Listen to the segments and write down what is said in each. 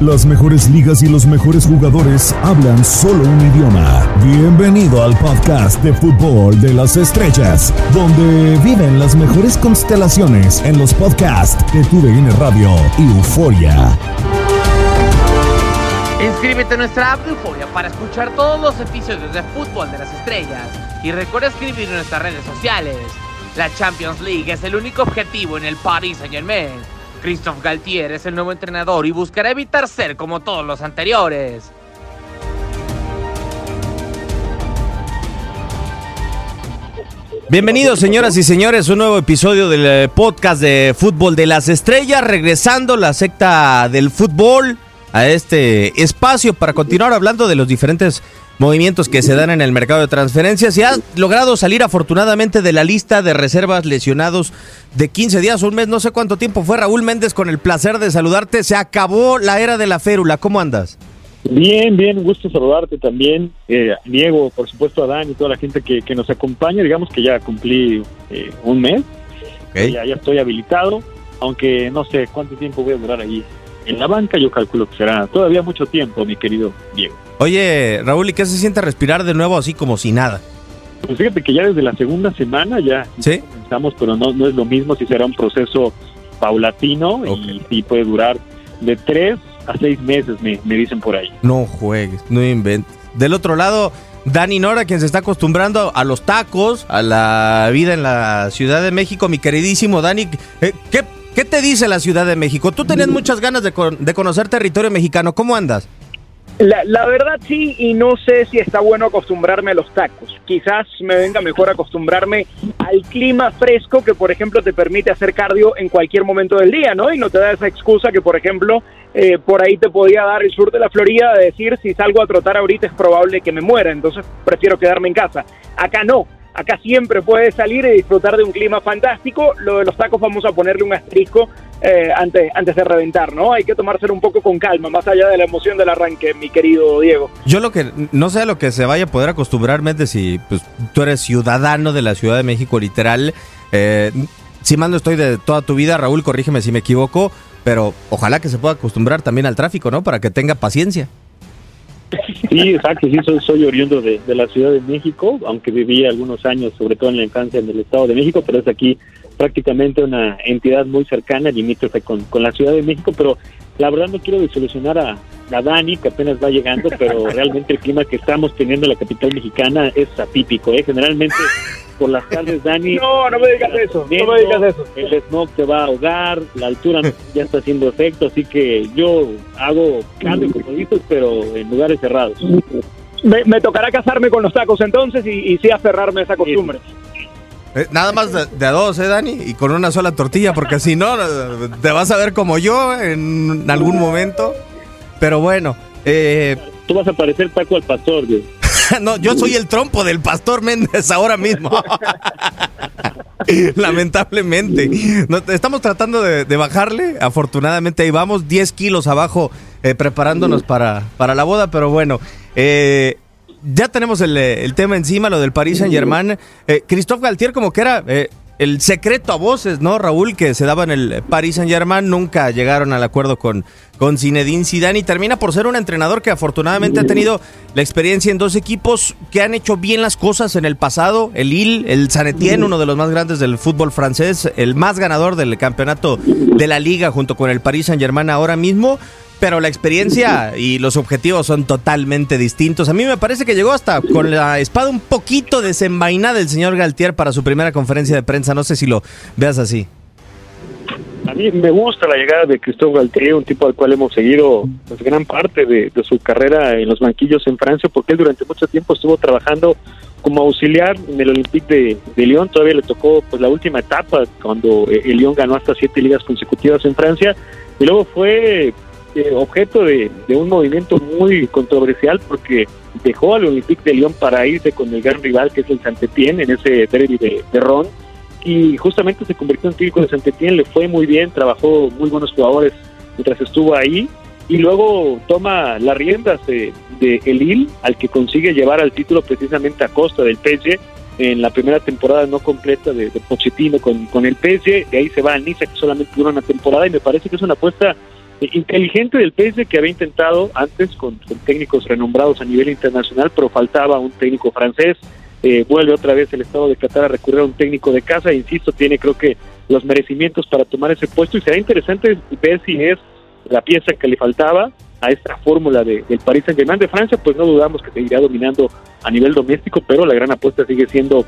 Las mejores ligas y los mejores jugadores hablan solo un idioma. Bienvenido al podcast de fútbol de las estrellas, donde viven las mejores constelaciones en los podcasts de TUDN Radio y Euforia. Inscríbete en nuestra app de Euforia para escuchar todos los episodios de Fútbol de las Estrellas y recuerda escribir en nuestras redes sociales. La Champions League es el único objetivo en el Paris Saint Germain. Christophe Galtier es el nuevo entrenador y buscará evitar ser como todos los anteriores. Bienvenidos señoras y señores, un nuevo episodio del eh, podcast de Fútbol de las Estrellas, regresando la secta del fútbol a este espacio para continuar hablando de los diferentes movimientos que se dan en el mercado de transferencias y ha logrado salir afortunadamente de la lista de reservas lesionados de 15 días, un mes, no sé cuánto tiempo fue Raúl Méndez con el placer de saludarte. Se acabó la era de la férula, ¿cómo andas? Bien, bien, gusto saludarte también, eh, Diego, por supuesto a Dan y toda la gente que, que nos acompaña. Digamos que ya cumplí eh, un mes, ya, ya estoy habilitado, aunque no sé cuánto tiempo voy a durar ahí en la banca. Yo calculo que será todavía mucho tiempo, mi querido Diego. Oye, Raúl, ¿y qué se siente respirar de nuevo así como si nada? Pues fíjate que ya desde la segunda semana ya ¿Sí? comenzamos, pero no, no es lo mismo si será un proceso paulatino y si puede durar de tres a seis meses, me, me dicen por ahí. No juegues, no inventes. Del otro lado, Dani Nora, quien se está acostumbrando a los tacos, a la vida en la Ciudad de México, mi queridísimo Dani. eh, ¿Qué, qué te dice la Ciudad de México? Tú tenías muchas ganas de, con- de conocer territorio mexicano. ¿Cómo andas? La, la verdad sí, y no sé si está bueno acostumbrarme a los tacos. Quizás me venga mejor acostumbrarme al clima fresco que, por ejemplo, te permite hacer cardio en cualquier momento del día, ¿no? Y no te da esa excusa que, por ejemplo, eh, por ahí te podía dar el sur de la Florida de decir si salgo a trotar ahorita es probable que me muera, entonces prefiero quedarme en casa. Acá no. Acá siempre puedes salir y disfrutar de un clima fantástico. Lo de los tacos vamos a ponerle un asterisco eh, antes, antes de reventar, ¿no? Hay que tomárselo un poco con calma, más allá de la emoción del arranque, mi querido Diego. Yo lo que no sé a lo que se vaya a poder acostumbrar, Méndez, si pues, tú eres ciudadano de la Ciudad de México, literal. Eh, si mal no estoy de toda tu vida, Raúl, corrígeme si me equivoco, pero ojalá que se pueda acostumbrar también al tráfico, ¿no? Para que tenga paciencia. Sí, exacto, sí, soy, soy oriundo de, de la Ciudad de México, aunque viví algunos años, sobre todo en la infancia, en el Estado de México, pero es aquí prácticamente una entidad muy cercana, limítrofe con, con la Ciudad de México, pero la verdad no quiero desilusionar a, a Dani, que apenas va llegando, pero realmente el clima que estamos teniendo en la capital mexicana es atípico, ¿eh? Generalmente por las tardes, Dani... No, no me digas eso, no me digas eso. El smog te va a ahogar, la altura ya está haciendo efecto, así que yo hago cambio, como dices, pero en lugares cerrados. Me, me tocará casarme con los tacos entonces y, y sí aferrarme a esa costumbre. Eh, nada más de, de a dos, ¿eh, Dani? Y con una sola tortilla, porque si no, eh, te vas a ver como yo en algún momento. Pero bueno, eh, Tú vas a parecer Paco al Pastor, no, yo soy el trompo del Pastor Méndez ahora mismo. Lamentablemente. No, estamos tratando de, de bajarle. Afortunadamente ahí vamos, 10 kilos abajo eh, preparándonos para, para la boda. Pero bueno, eh, ya tenemos el, eh, el tema encima, lo del Paris Saint Germain. Christophe Galtier como que era eh, el secreto a voces, ¿no, Raúl? Que se daba en el Paris Saint Germain. Nunca llegaron al acuerdo con, con Zinedine Zidane y termina por ser un entrenador que afortunadamente ha tenido la experiencia en dos equipos que han hecho bien las cosas en el pasado. El Lille, el San Etienne, uno de los más grandes del fútbol francés, el más ganador del campeonato de la liga junto con el Paris Saint Germain ahora mismo. Pero la experiencia y los objetivos son totalmente distintos. A mí me parece que llegó hasta con la espada un poquito desenvainada el señor Galtier para su primera conferencia de prensa. No sé si lo veas así. A mí me gusta la llegada de Cristóbal Galtier, un tipo al cual hemos seguido pues, gran parte de, de su carrera en los banquillos en Francia, porque él durante mucho tiempo estuvo trabajando como auxiliar en el Olympique de, de Lyon. Todavía le tocó pues la última etapa cuando eh, el Lyon ganó hasta siete ligas consecutivas en Francia y luego fue eh, objeto de, un movimiento muy controversial porque dejó al Olympique de Lyon para irse con el gran rival que es el Saint-Étienne en ese derby de, Ron y justamente se convirtió en técnico de Saint-Étienne, le fue muy bien, trabajó muy buenos jugadores mientras estuvo ahí. Y luego toma las riendas de, de el al que consigue llevar al título precisamente a costa del PSG en la primera temporada no completa de, de Pochettino con, con el PSG, de ahí se va al Niza que solamente dura una temporada y me parece que es una apuesta inteligente del PSG que había intentado antes con, técnicos renombrados a nivel internacional, pero faltaba un técnico francés. Eh, vuelve otra vez el Estado de Qatar a recurrir a un técnico de casa, insisto, tiene creo que los merecimientos para tomar ese puesto. Y será interesante ver si es la pieza que le faltaba a esta fórmula de, del Paris Saint-Germain. De Francia, pues no dudamos que seguirá dominando a nivel doméstico, pero la gran apuesta sigue siendo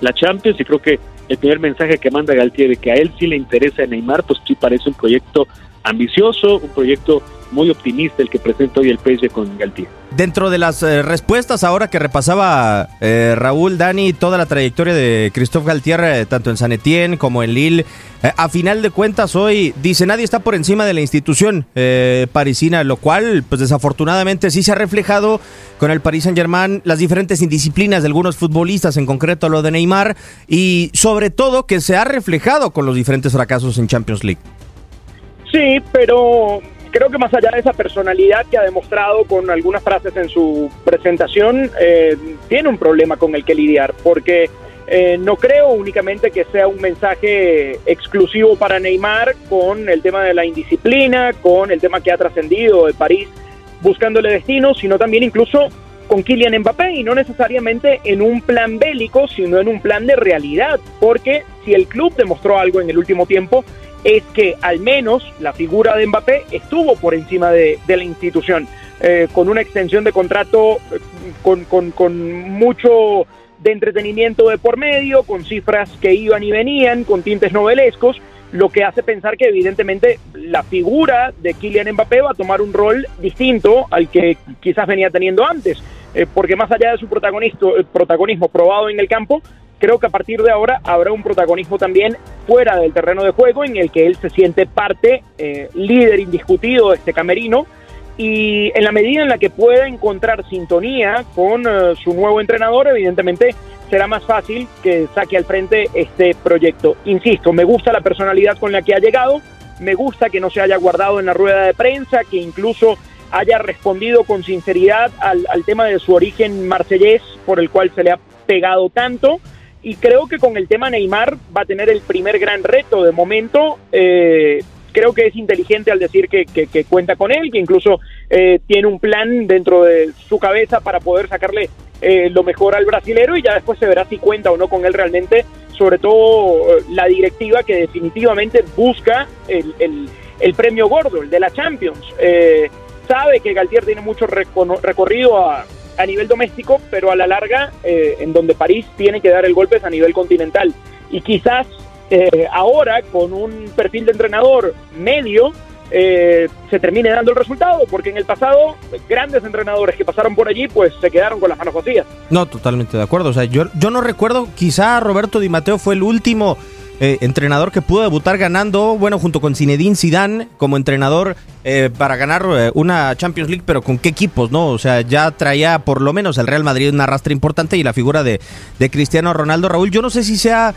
la Champions. Y creo que el primer mensaje que manda Galtier de que a él sí le interesa Neymar, pues sí parece un proyecto ambicioso, un proyecto muy optimista el que presenta hoy el PSG con Galtier. Dentro de las eh, respuestas, ahora que repasaba eh, Raúl, Dani, toda la trayectoria de Christophe Galtier, eh, tanto en San Etienne como en Lille, a final de cuentas hoy dice nadie está por encima de la institución parisina, lo cual, pues desafortunadamente sí se ha reflejado con el Paris Saint Germain, las diferentes indisciplinas de algunos futbolistas, en concreto lo de Neymar, y sobre todo que se ha reflejado con los diferentes fracasos en Champions League. Sí, pero creo que más allá de esa personalidad que ha demostrado con algunas frases en su presentación, eh, tiene un problema con el que lidiar, porque eh, no creo únicamente que sea un mensaje exclusivo para Neymar con el tema de la indisciplina, con el tema que ha trascendido de París buscándole destino, sino también incluso con Kylian Mbappé y no necesariamente en un plan bélico, sino en un plan de realidad, porque si el club demostró algo en el último tiempo es que al menos la figura de Mbappé estuvo por encima de, la institución, eh, con una extensión de contrato eh, con, con, mucho de entretenimiento de por medio, con cifras que iban y venían, con tintes novelescos, lo que hace pensar que evidentemente la figura de Kylian Mbappé va a tomar un rol distinto al que quizás venía teniendo antes, eh, porque más allá de su protagonismo probado en el campo, creo que a partir de ahora habrá un protagonismo también fuera del terreno de juego en el que él se siente parte, eh, líder indiscutido de este camerino y en la medida en la que pueda encontrar sintonía con eh, su nuevo entrenador, evidentemente será más fácil que saque al frente este proyecto. Insisto, me gusta la personalidad con la que ha llegado, me gusta que no se haya guardado en la rueda de prensa, que incluso haya respondido con sinceridad al, tema de su origen marsellés por el cual se le ha pegado tanto y creo que con el tema Neymar va a tener el primer gran reto de momento. Eh, creo que es inteligente al decir que, cuenta con él, que incluso eh, tiene un plan dentro de su cabeza para poder sacarle eh, lo mejor al brasilero y ya después se verá si cuenta o no con él realmente, sobre todo la directiva que definitivamente busca el, el, premio gordo, el de la Champions. sabe que Galtier tiene mucho recorrido a, a nivel doméstico, pero a la larga, eh, en donde París tiene que dar el golpe es a nivel continental. Y quizás eh, ahora, con un perfil de entrenador medio, eh, se termine dando el resultado, porque en el pasado grandes entrenadores que pasaron por allí pues se quedaron con las manos vacías. No, totalmente de acuerdo. O sea, yo, yo no recuerdo, quizá Roberto Di Matteo fue el último eh, entrenador que pudo debutar ganando, bueno, junto con Zinedine Zidane como entrenador eh, para ganar eh, una Champions League, pero con qué equipos, ¿no? O sea, ya traía por lo menos el Real Madrid una rastra importante y la figura de, de Cristiano Ronaldo. Raúl, yo no sé si sea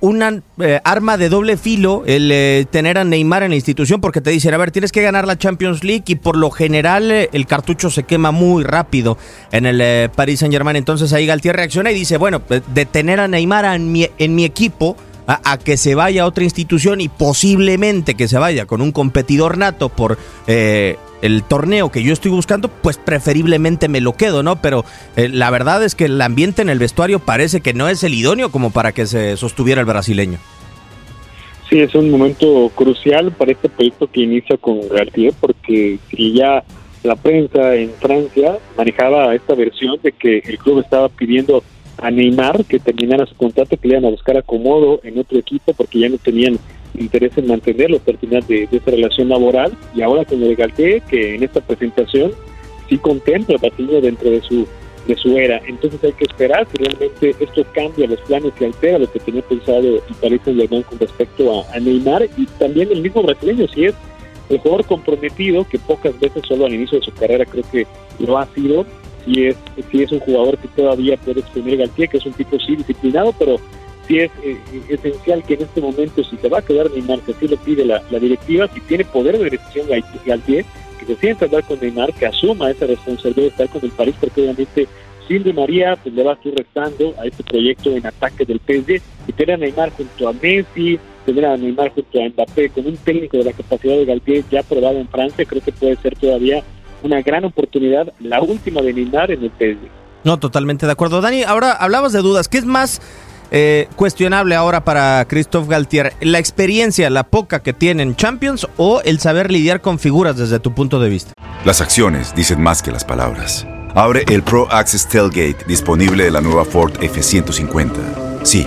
una arma de doble filo el tener a Neymar en la institución porque te dicen, a ver, tienes que ganar la Champions League y por lo general el cartucho se quema muy rápido en el Paris Saint Germain. Entonces ahí Galtier reacciona y dice, bueno, de tener a Neymar en mi, en mi equipo a, que se vaya a otra institución y posiblemente que se vaya con un competidor nato por eh, el torneo que yo estoy buscando, pues preferiblemente me lo quedo, ¿no? Pero eh, la verdad es que el ambiente en el vestuario parece que no es el idóneo como para que se sostuviera el brasileño. Sí, es un momento crucial para este proyecto que inicia con García, porque si ya la prensa en Francia manejaba esta versión de que el club estaba pidiendo a Neymar que terminara su contrato, que le iban a buscar acomodo en otro equipo porque ya no tenían interés en mantenerlo al final de, esta relación laboral y ahora con el Galté que en esta presentación sí contempla a dentro de su de su era. Entonces hay que esperar si realmente esto cambia los planes y altera lo que tenía pensado y parece Saint con respecto a, Neymar y también el mismo brasileño, si es el jugador comprometido, que pocas veces solo al inicio de su carrera creo que lo ha sido, si es, si es un jugador que todavía puede exprimir Galtier, que es un tipo sí disciplinado, pero sí es eh, esencial que en este momento, si se va a quedar Neymar, que así lo pide la, directiva, si tiene poder de decisión Galtier, que se sienta a hablar con Neymar, que asuma esa responsabilidad de estar con el París, porque obviamente sin Di María pues le va a estar restando a este proyecto en ataque del PSG y tener a Neymar junto a Messi, tener a Neymar junto a Mbappé con un técnico de la capacidad de Galtier ya probado en Francia, creo que puede ser todavía una gran oportunidad, la última de Neymar en el PSG. No, totalmente de acuerdo. Dani, ahora hablabas de dudas. ¿Qué es más eh, cuestionable ahora para Christophe Galtier? ¿La experiencia, la poca que tiene en Champions o el saber lidiar con figuras desde tu punto de vista? Las acciones dicen más que las palabras. Abre el Pro Access Tailgate disponible de la nueva Ford F150. Sí,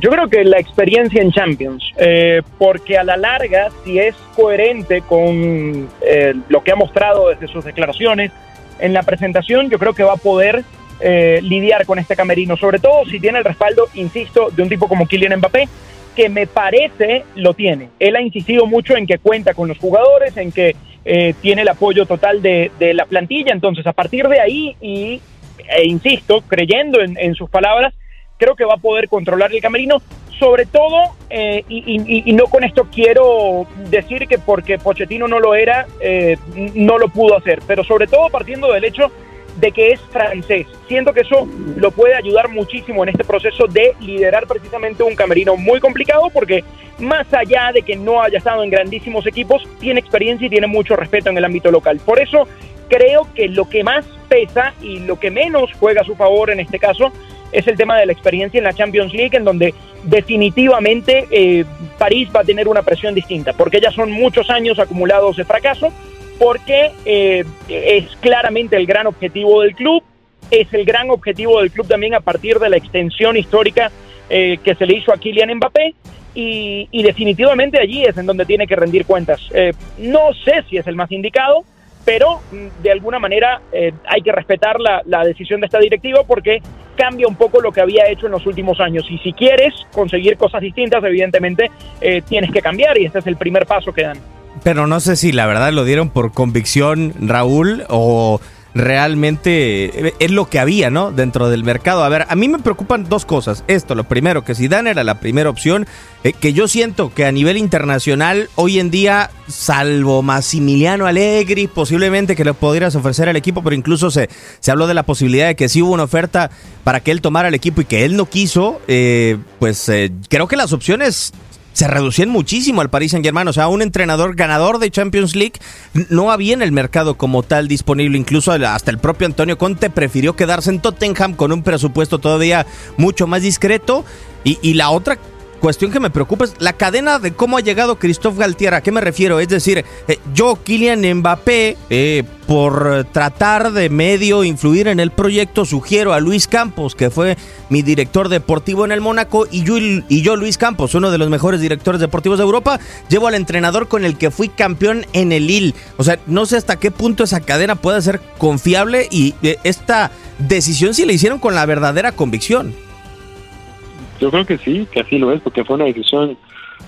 Yo creo que la experiencia en Champions, eh, porque a la larga, si es coherente con eh, lo que ha mostrado desde sus declaraciones en la presentación, yo creo que va a poder eh, lidiar con este camerino, sobre todo si tiene el respaldo, insisto, de un tipo como Kylian Mbappé, que me parece lo tiene. Él ha insistido mucho en que cuenta con los jugadores, en que tiene el apoyo total de, la plantilla, entonces a partir de ahí, y, e insisto, creyendo en sus palabras, creo que va a poder controlar el camerino, sobre todo, eh, y, no con esto quiero decir que porque Pochettino no lo era, eh, no lo pudo hacer, pero sobre todo partiendo del hecho de que es francés. Siento que eso lo puede ayudar muchísimo en este proceso de liderar precisamente un camerino muy complicado porque más allá de que no haya estado en grandísimos equipos, tiene experiencia y tiene mucho respeto en el ámbito local. Por eso creo que lo que más pesa y lo que menos juega a su favor en este caso es el tema de la experiencia en la Champions League, en donde definitivamente eh, París va a tener una presión distinta, porque ya son muchos años acumulados de fracaso, porque eh, es claramente el gran objetivo del club, es el gran objetivo del club también a partir de la extensión histórica eh, que se le hizo a Kylian Mbappé, y, definitivamente allí es en donde tiene que rendir cuentas. no sé si es el más indicado, pero mm, de alguna manera hay que respetar la, la, decisión de esta directiva porque cambia un poco lo que había hecho en los últimos años. Y si quieres conseguir cosas distintas, evidentemente eh, tienes que cambiar y este es el primer paso que dan. Pero no sé si la verdad lo dieron por convicción, Raúl, o realmente es lo que había, ¿no? Dentro del mercado. A ver, a mí me preocupan dos cosas. Esto, lo primero, que si Dan era la primera opción, eh, que yo siento que a nivel internacional, hoy en día, salvo Massimiliano Allegri, posiblemente que le podrías ofrecer al equipo, pero incluso se, se habló de la posibilidad de que si hubo una oferta para que él tomara el equipo y que él no quiso, eh, pues eh, creo que las opciones se reducían muchísimo al Paris Saint Germain. O sea, un entrenador ganador de Champions League no había en el mercado como tal disponible. Incluso hasta el propio Antonio Conte prefirió quedarse en Tottenham con un presupuesto todavía mucho más discreto. Y, y la otra cuestión que me preocupa es la cadena de cómo ha llegado Christophe Galtier. ¿A qué me refiero? Es decir, eh, yo, Kylian Mbappé, eh, por tratar de medio influir en el proyecto, sugiero a Luis Campos, que fue mi director deportivo en el Mónaco, y yo, y yo, Luis Campos, uno de los mejores directores deportivos de Europa, llevo al entrenador con el que fui campeón en el Lille. O sea, no sé hasta qué punto esa cadena puede ser confiable y eh, esta decisión si la hicieron con la verdadera convicción. Yo creo que sí, que así lo es, porque fue una decisión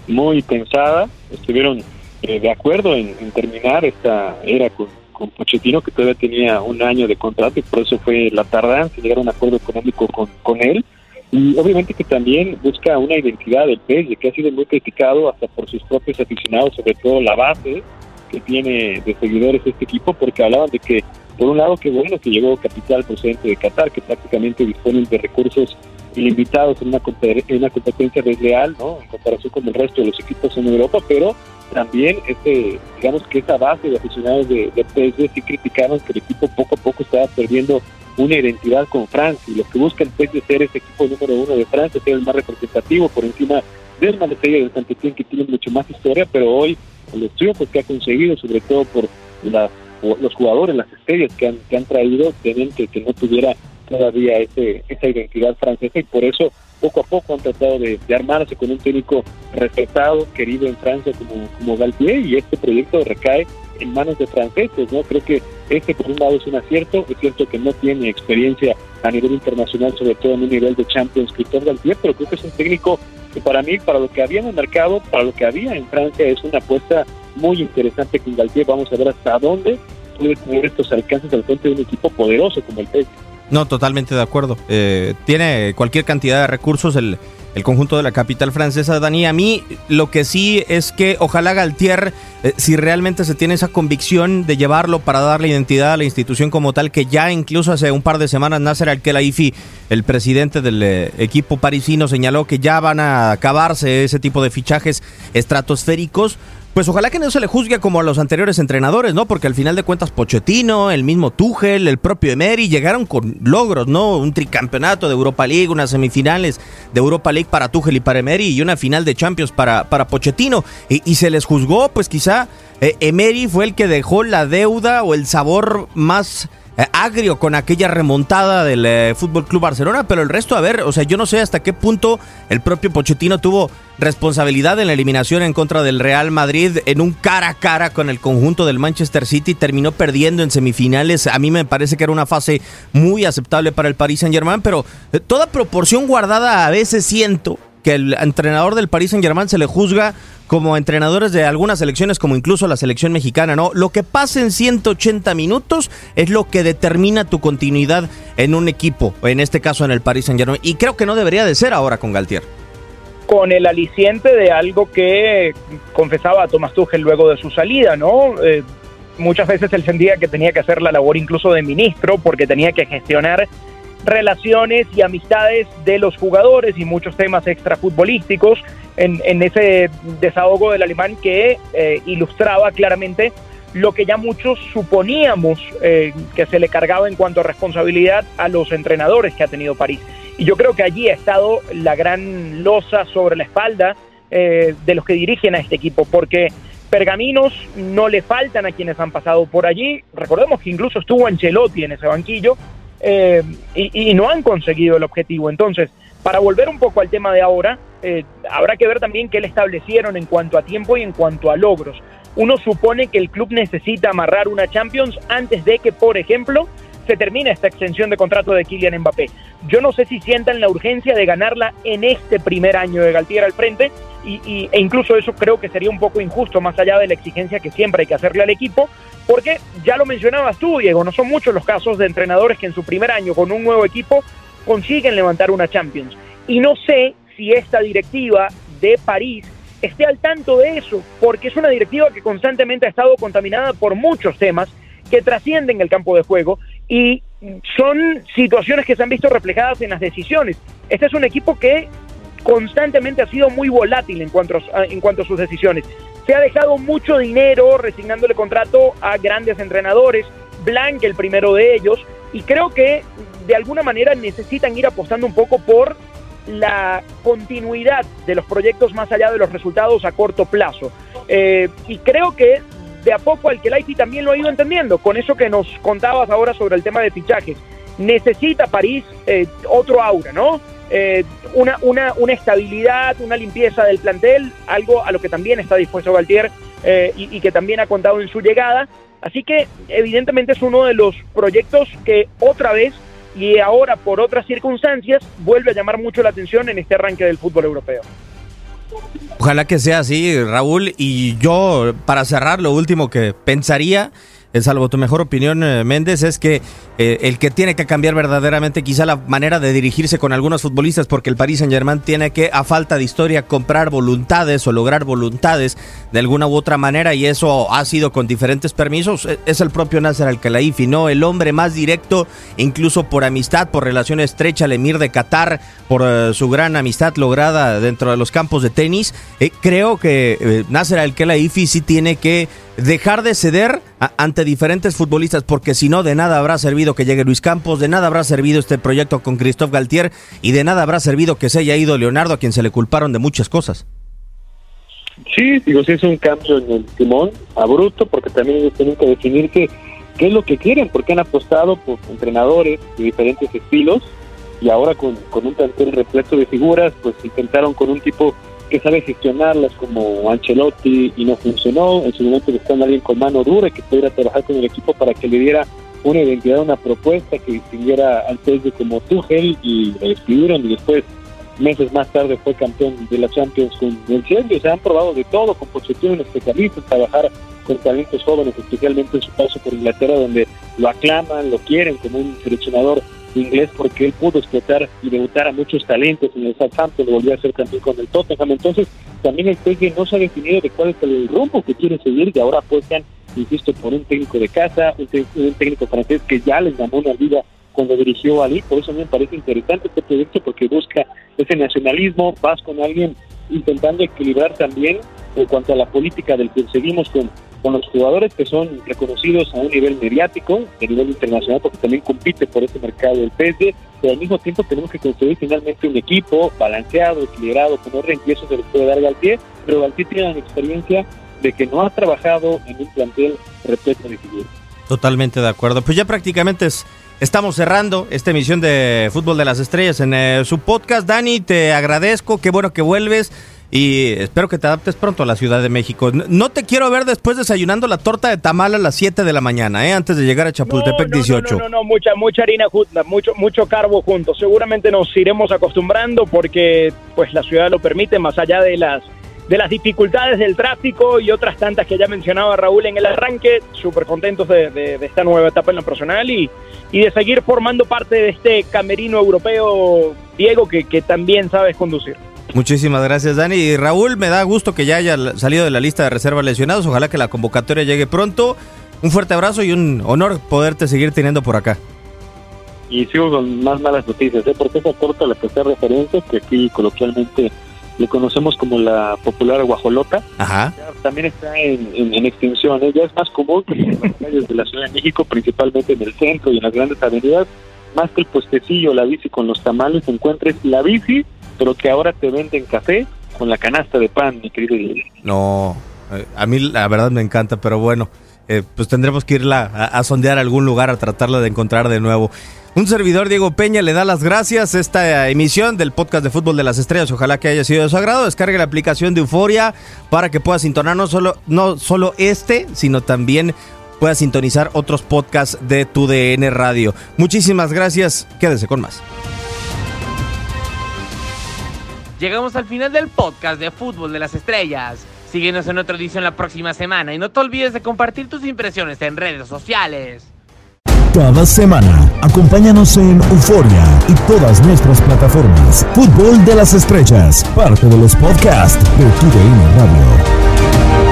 muy pensada. Estuvieron eh, de acuerdo en, terminar esta era con, con, Pochettino, que todavía tenía un año de contrato y por eso fue la tardanza llegar a un acuerdo económico con, con él. Y obviamente que también busca una identidad del PSG, que ha sido muy criticado hasta por sus propios aficionados, sobre todo la base que tiene de seguidores este equipo, porque hablaban de que, por un lado, que bueno que llegó capital procedente de Qatar, que prácticamente disponen de recursos ilimitados en una, en una competencia desleal, ¿no? En comparación con el resto de los equipos en Europa, pero también este, digamos que esa base de aficionados de, de PSG sí criticaron que el equipo poco a poco estaba perdiendo una identidad con Francia y lo que busca el PSG ser ese equipo número uno de Francia, ser el más representativo por encima del Marsella y del Saint-Étienne que tienen mucho más historia, pero hoy los triunfos que ha conseguido, sobre todo por los jugadores, las estrellas que han, traído, tienen que, que no tuviera todavía ese, esa identidad francesa y por eso poco a poco han tratado de, armarse con un técnico respetado, querido en Francia como, como Galtier y este proyecto recae en manos de franceses, ¿no? Creo que este por un lado es un acierto, es cierto que no tiene experiencia a nivel internacional, sobre todo en un nivel de Champions, Christophe Galtier, pero creo que es un técnico que para mí, para lo que había en el mercado, para lo que había en Francia, es una apuesta muy interesante con Galtier. Vamos a ver hasta dónde puede tener estos alcances al frente de un equipo poderoso como el PSG. No, totalmente de acuerdo. Eh, tiene cualquier cantidad de recursos el, el, conjunto de la capital francesa, Dani. A mí lo que sí es que ojalá Galtier, eh, si realmente se tiene esa convicción de llevarlo para darle identidad a la institución como tal, que ya incluso hace un par de semanas Nasser Al-Khelaifi, el presidente del eh, equipo parisino, señaló que ya van a acabarse ese tipo de fichajes estratosféricos pues ojalá que no se le juzgue como a los anteriores entrenadores, ¿no? Porque al final de cuentas Pochettino, el mismo Tuchel, el propio Emery llegaron con logros, ¿no? Un tricampeonato de Europa League, unas semifinales de Europa League para Tuchel y para Emery y una final de Champions para, para Pochettino. Y, se les juzgó, pues quizá eh, Emery fue el que dejó la deuda o el sabor más eh, agrio con aquella remontada del eh, Fútbol Club Barcelona, pero el resto, a ver, o sea, yo no sé hasta qué punto el propio Pochettino tuvo responsabilidad en la eliminación en contra del Real Madrid en un cara a cara con el conjunto del Manchester City, terminó perdiendo en semifinales. A mí me parece que era una fase muy aceptable para el Paris Saint-Germain, pero eh, toda proporción guardada a veces siento que el entrenador del Paris Saint-Germain se le juzga como entrenadores de algunas selecciones, como incluso la selección mexicana, ¿no? Lo que pasa en 180 minutos es lo que determina tu continuidad en un equipo, en este caso en el Paris Saint-Germain. Y creo que no debería de ser ahora con Galtier. Con el aliciente de algo que confesaba Tomás Tuchel luego de su salida, ¿no? Eh, muchas veces él sentía que tenía que hacer la labor incluso de ministro porque tenía que gestionar relaciones y amistades de los jugadores y muchos temas extrafutbolísticos en, en ese desahogo del alemán que eh, ilustraba claramente lo que ya muchos suponíamos eh, que se le cargaba en cuanto a responsabilidad a los entrenadores que ha tenido París. Y yo creo que allí ha estado la gran losa sobre la espalda eh, de los que dirigen a este equipo, porque pergaminos no le faltan a quienes han pasado por allí. Recordemos que incluso estuvo Ancelotti en ese banquillo eh, y, no han conseguido el objetivo. Entonces, para volver un poco al tema de ahora, eh, habrá que ver también qué le establecieron en cuanto a tiempo y en cuanto a logros. Uno supone que el club necesita amarrar una Champions antes de que, por ejemplo, se termine esta extensión de contrato de Kylian Mbappé. Yo no sé si sientan la urgencia de ganarla en este primer año de Galtier al frente y, e incluso eso creo que sería un poco injusto más allá de la exigencia que siempre hay que hacerle al equipo, porque ya lo mencionabas tú, Diego, no son muchos los casos de entrenadores que en su primer año con un nuevo equipo consiguen levantar una Champions. Y no sé si esta directiva de París esté al tanto de eso, porque es una directiva que constantemente ha estado contaminada por muchos temas que trascienden el campo de juego y son situaciones que se han visto reflejadas en las decisiones. Este es un equipo que constantemente ha sido muy volátil en cuanto a, en cuanto a sus decisiones. Se ha dejado mucho dinero resignándole contrato a grandes entrenadores, Blanc el primero de ellos, y creo que de alguna manera necesitan ir apostando un poco por la continuidad de los proyectos más allá de los resultados a corto plazo. Eh, y creo que de a poco al que Alkelaifi también lo ha ido entendiendo, con eso que nos contabas ahora sobre el tema de fichajes. Necesita París eh, otro aura, ¿no? Eh, una, una, estabilidad, una limpieza del plantel, algo a lo que también está dispuesto Galtier eh, y, que también ha contado en su llegada. Así que evidentemente es uno de los proyectos que otra vez y ahora por otras circunstancias vuelve a llamar mucho la atención en este arranque del fútbol europeo. Ojalá que sea así, Raúl. Y yo, para cerrar, lo último que pensaría salvo tu mejor opinión, eh, Méndez, es que eh, el que tiene que cambiar verdaderamente quizá la manera de dirigirse con algunos futbolistas, porque el Paris Saint Germain tiene que, a falta de historia, comprar voluntades o lograr voluntades de alguna u otra manera, y eso ha sido con diferentes permisos, e, es el propio Nasser Al-Khelaifi, ¿no? El hombre más directo, incluso por amistad, por relación estrecha, al emir de Qatar, por eh, su gran amistad lograda dentro de los campos de tenis. creo que Nasser Al-Khelaifi sí tiene que dejar de ceder ante diferentes futbolistas, porque si no, de nada habrá servido que llegue Luis Campos, de nada habrá servido este proyecto con Christophe Galtier y de nada habrá servido que se haya ido Leonardo, a quien se le culparon de muchas cosas. Sí, digo, sí es un cambio en el timón, bruto porque también ellos tienen que definir que qué es lo que quieren, porque han apostado por entrenadores de diferentes estilos y ahora con, con un plantel repleto de figuras, pues intentaron con un tipo que sabe gestionarlas como Ancelotti y no funcionó. En su momento buscaron alguien con mano dura que pudiera trabajar con el equipo para que le diera una identidad, una propuesta que distinguiera al PSG como Tuchel y lo despidieron y después meses más tarde fue campeón de la Champions con el Chelsea. Se han probado de todo con Pochettino, un especialista en trabajar con talentos jóvenes, especialmente en su paso por Inglaterra, donde lo aclaman, lo quieren como un seleccionador inglés porque él pudo explotar y debutar a muchos talentos en el Southampton, lo volvió a hacer también con el Tottenham. Entonces, también el PSG no se ha definido de cuál es el rumbo que quiere seguir y ahora apuestan, insisto, por un técnico de casa, un, técnico francés que ya les llamó una vida cuando dirigió a. Por eso me parece interesante este proyecto porque busca ese nacionalismo, vas con alguien intentando equilibrar también en cuanto a la política del que seguimos con con los jugadores que son reconocidos a un nivel mediático, a nivel internacional, porque también compite por ese mercado del PSG, pero al mismo tiempo tenemos que construir finalmente un equipo balanceado, equilibrado, con orden, y eso se les puede dar Galtier, pero Galtier tiene la experiencia de que no ha trabajado en un plantel repleto de figuras. Totalmente de acuerdo. Pues ya prácticamente es, estamos cerrando esta emisión de Fútbol de las Estrellas en eh, su podcast. Dani, te agradezco, qué bueno que vuelves y espero que te adaptes pronto a la Ciudad de México. No te quiero ver después desayunando la torta de tamal a las 7 de la mañana, ¿eh? antes de llegar a Chapultepec no, no, 18. No, no, no, mucha, mucha harina junta, mucho, mucho carbo juntos. Seguramente nos iremos acostumbrando porque pues la ciudad lo permite, más allá de las de las dificultades del tráfico y otras tantas que ya mencionaba Raúl en el arranque, súper contentos de, esta nueva etapa en lo personal y, y de seguir formando parte de este camerino europeo, Diego, que, que también sabes conducir. Muchísimas gracias, Dani. Y Raúl, me da gusto que ya haya salido de la lista de reservas lesionados. Ojalá que la convocatoria llegue pronto. Un fuerte abrazo y un honor poderte seguir teniendo por acá. Y sigo con más malas noticias, ¿eh? porque esa torta la hacer referencia, que aquí coloquialmente le conocemos como la popular guajolota, Ajá. también está en, extinción. ¿eh? Ya es más común que en las calles de la Ciudad de México, principalmente en el centro y en las grandes avenidas, más que el puestecillo, la bici con los tamales, encuentres la bici pero que ahora te venden café con la canasta de pan, mi querido No, eh, a mí la verdad me encanta, pero bueno, eh, pues tendremos que irla a, sondear algún lugar a tratarla de encontrar de nuevo. Un servidor, Diego Peña, le da las gracias a esta emisión del podcast de Fútbol de las Estrellas. Ojalá que haya sido de su agrado. Descargue la aplicación de Euforia para que pueda sintonar no solo, no solo este, sino también pueda sintonizar otros podcasts de tu DN Radio. Muchísimas gracias. Quédese con más. Llegamos al final del podcast de Fútbol de las Estrellas. Síguenos en otra edición la próxima semana y no te olvides de compartir tus impresiones en redes sociales. Cada semana, acompáñanos en Euforia y todas nuestras plataformas. Fútbol de las Estrellas, parte de los podcasts de TUDN Radio.